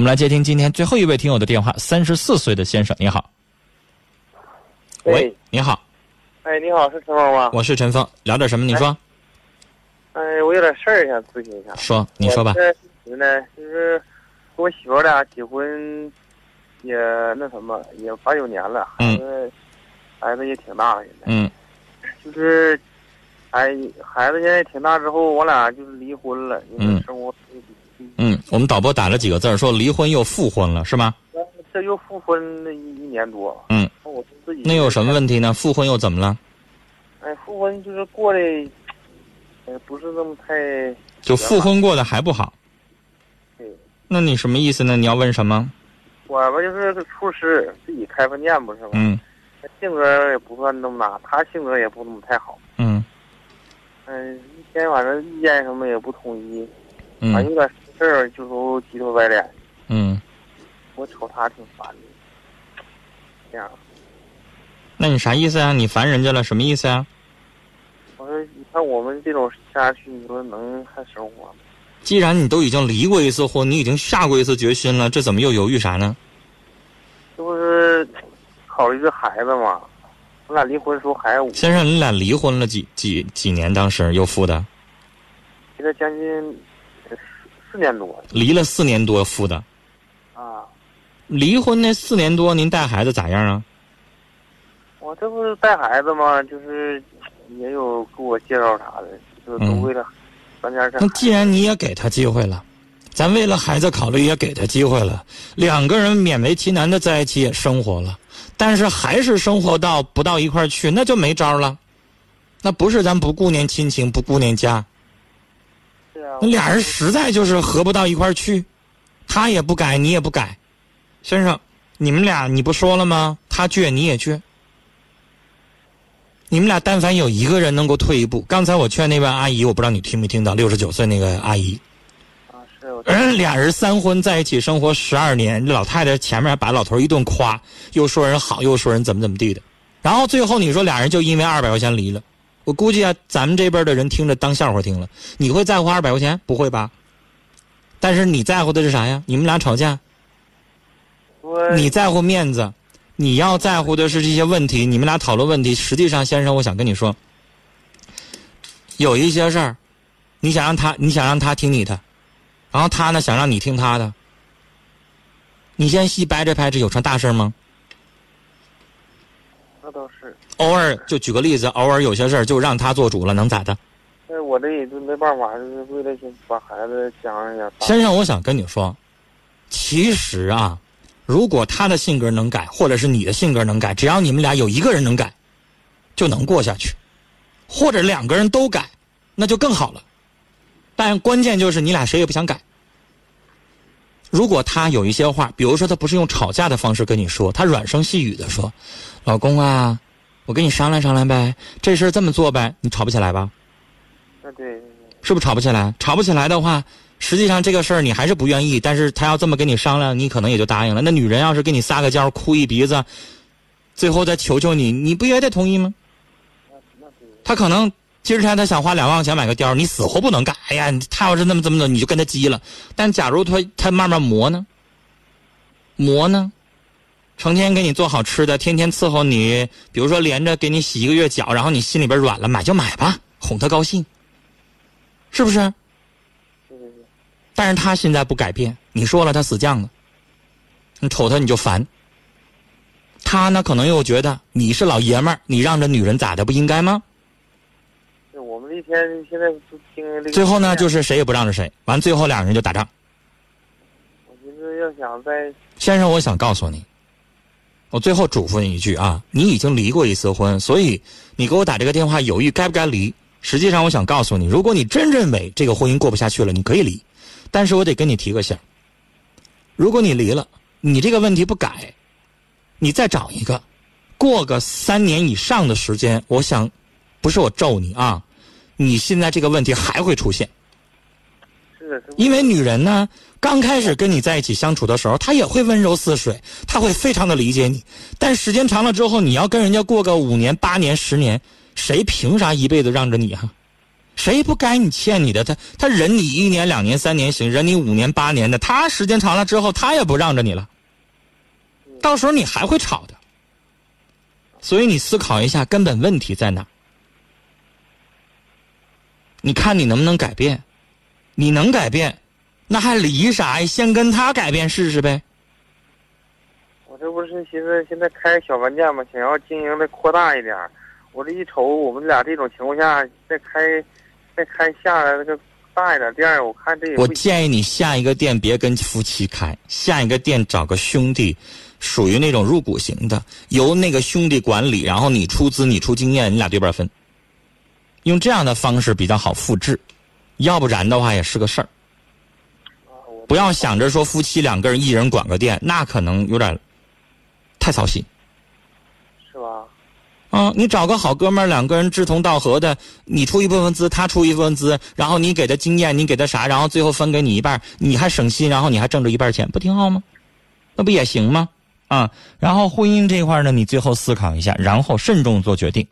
我们来接听今天最后一位听友的电话，三十四岁的先生，你好。喂，你好，哎，你好，是陈峰吗？我是陈峰，聊点什么？你说。哎，我有点事儿想咨询一下。说，你说吧。我呢，就是跟我媳妇俩结婚也那什么，也八九年了，孩子孩子也挺大了，现在。嗯。就是哎孩子现在挺大之后，我俩就是离婚了，因为生活。嗯，我们导播打了几个字说离婚又复婚了，是吗？这又复婚了一一年多。嗯。我自己。那有什么问题呢？复婚又怎么了？哎，复婚就是过得。不是那么太，就复婚过的还不好。对。那你什么意思呢？你要问什么？我吧就是个厨师，自己开饭店不是吗？嗯。他性格也不算那么大，他性格也不怎么太好。嗯。嗯，一天晚上意见什么也不统一。嗯。反正有点事儿就都急头白脸。嗯。我瞅他挺烦的。这样。那你啥意思啊？你烦人家了？什么意思啊？我说，你看我们这种下去，你说能还生活吗？既然你都已经离过一次婚，你已经下过一次决心了，这怎么又犹豫啥呢？这不是考虑这孩子吗？我俩离婚的时候孩子五。先生，你俩离婚了几几几年？当时又复的？现在将近四四年多。离了四年多复的。啊。离婚那四年多，您带孩子咋样啊？我这不是带孩子吗？就是。也有给我介绍啥的，就都为了咱家这。那既然你也给他机会了，咱为了孩子考虑也给他机会了，两个人勉为其难的在一起也生活了，但是还是生活到不到一块去，那就没招了。那不是咱不顾念亲情，不顾念家。那俩人实在就是合不到一块去，他也不改，你也不改，先生，你们俩你不说了吗？他倔，你也倔。你们俩但凡有一个人能够退一步，刚才我劝那位阿姨，我不知道你听没听到，六十九岁那个阿姨，啊是，俩人三婚在一起生活十二年，老太太前面还把老头一顿夸，又说人好，又说人怎么怎么地的，然后最后你说俩人就因为二百块钱离了，我估计啊，咱们这边的人听着当笑话听了，你会在乎二百块钱？不会吧？但是你在乎的是啥呀？你们俩吵架，你在乎面子。你要在乎的是这些问题，你们俩讨论问题。实际上，先生，我想跟你说，有一些事儿，你想让他，你想让他听你的，然后他呢想让你听他的，你先细掰着掰着，有成大事吗？那倒是。偶尔就举个例子，偶尔有些事儿就让他做主了，能咋的？那我这也就没办法，就是为了把孩子讲一下。先生，我想跟你说，其实啊。如果他的性格能改，或者是你的性格能改，只要你们俩有一个人能改，就能过下去；或者两个人都改，那就更好了。但关键就是你俩谁也不想改。如果他有一些话，比如说他不是用吵架的方式跟你说，他软声细语的说：“老公啊，我跟你商量商量呗，这事这么做呗。”你吵不起来吧？啊，对。是不是吵不起来？吵不起来的话。实际上这个事儿你还是不愿意，但是他要这么跟你商量，你可能也就答应了。那女人要是跟你撒个娇，哭一鼻子，最后再求求你，你不也得同意吗？他可能今天他想花两万块钱买个貂，你死活不能干。哎呀，他要是那么这么的，你就跟他急了。但假如他他慢慢磨呢，磨呢，成天给你做好吃的，天天伺候你，比如说连着给你洗一个月脚，然后你心里边软了，买就买吧，哄他高兴，是不是？但是他现在不改变，你说了他死犟了，你瞅他你就烦。他呢可能又觉得你是老爷们儿，你让着女人咋的不应该吗？最后呢就是谁也不让着谁，完最后两人就打仗。我觉得要想在先生，我想告诉你，我最后嘱咐你一句啊，你已经离过一次婚，所以你给我打这个电话犹豫该不该离。实际上我想告诉你，如果你真认为这个婚姻过不下去了，你可以离。但是我得跟你提个醒如果你离了，你这个问题不改，你再找一个，过个三年以上的时间，我想，不是我咒你啊，你现在这个问题还会出现。是因为女人呢，刚开始跟你在一起相处的时候，她也会温柔似水，她会非常的理解你。但时间长了之后，你要跟人家过个五年、八年、十年，谁凭啥一辈子让着你啊？谁不该你欠你的？他他忍你一年两年三年行，忍你五年八年的，他时间长了之后，他也不让着你了。到时候你还会吵的。所以你思考一下，根本问题在哪？你看你能不能改变？你能改变，那还离啥呀？先跟他改变试试呗。我这不是寻思现在开小饭店嘛，想要经营的扩大一点。我这一瞅，我们俩这种情况下，再开，再开下来那个大一点店，我看这。我建议你下一个店别跟夫妻开，下一个店找个兄弟，属于那种入股型的，由那个兄弟管理，然后你出资，你出经验，你俩对半分。用这样的方式比较好复制，要不然的话也是个事儿。不要想着说夫妻两个人一人管个店，那可能有点太操心。是吧？啊，你找个好哥们儿，两个人志同道合的，你出一部分资，他出一部分资，然后你给他经验，你给他啥，然后最后分给你一半，你还省心，然后你还挣着一半钱，不挺好吗？那不也行吗？啊，然后婚姻这块呢，你最后思考一下，然后慎重做决定。